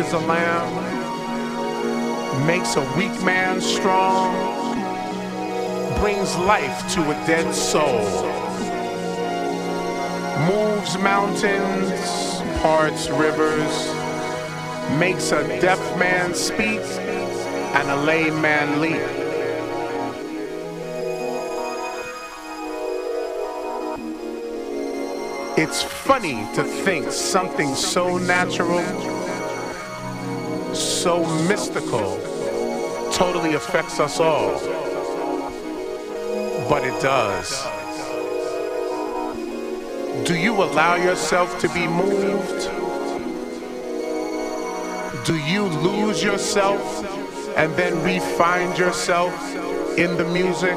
as a lamb, makes a weak man strong, brings life to a dead soul, moves mountains, parts rivers, makes a deaf man speak and a lame man leap. It's funny to think something so natural, so mystical, totally affects us all. But it does. Do you allow yourself to be moved? Do you lose yourself and then re-find yourself in the music?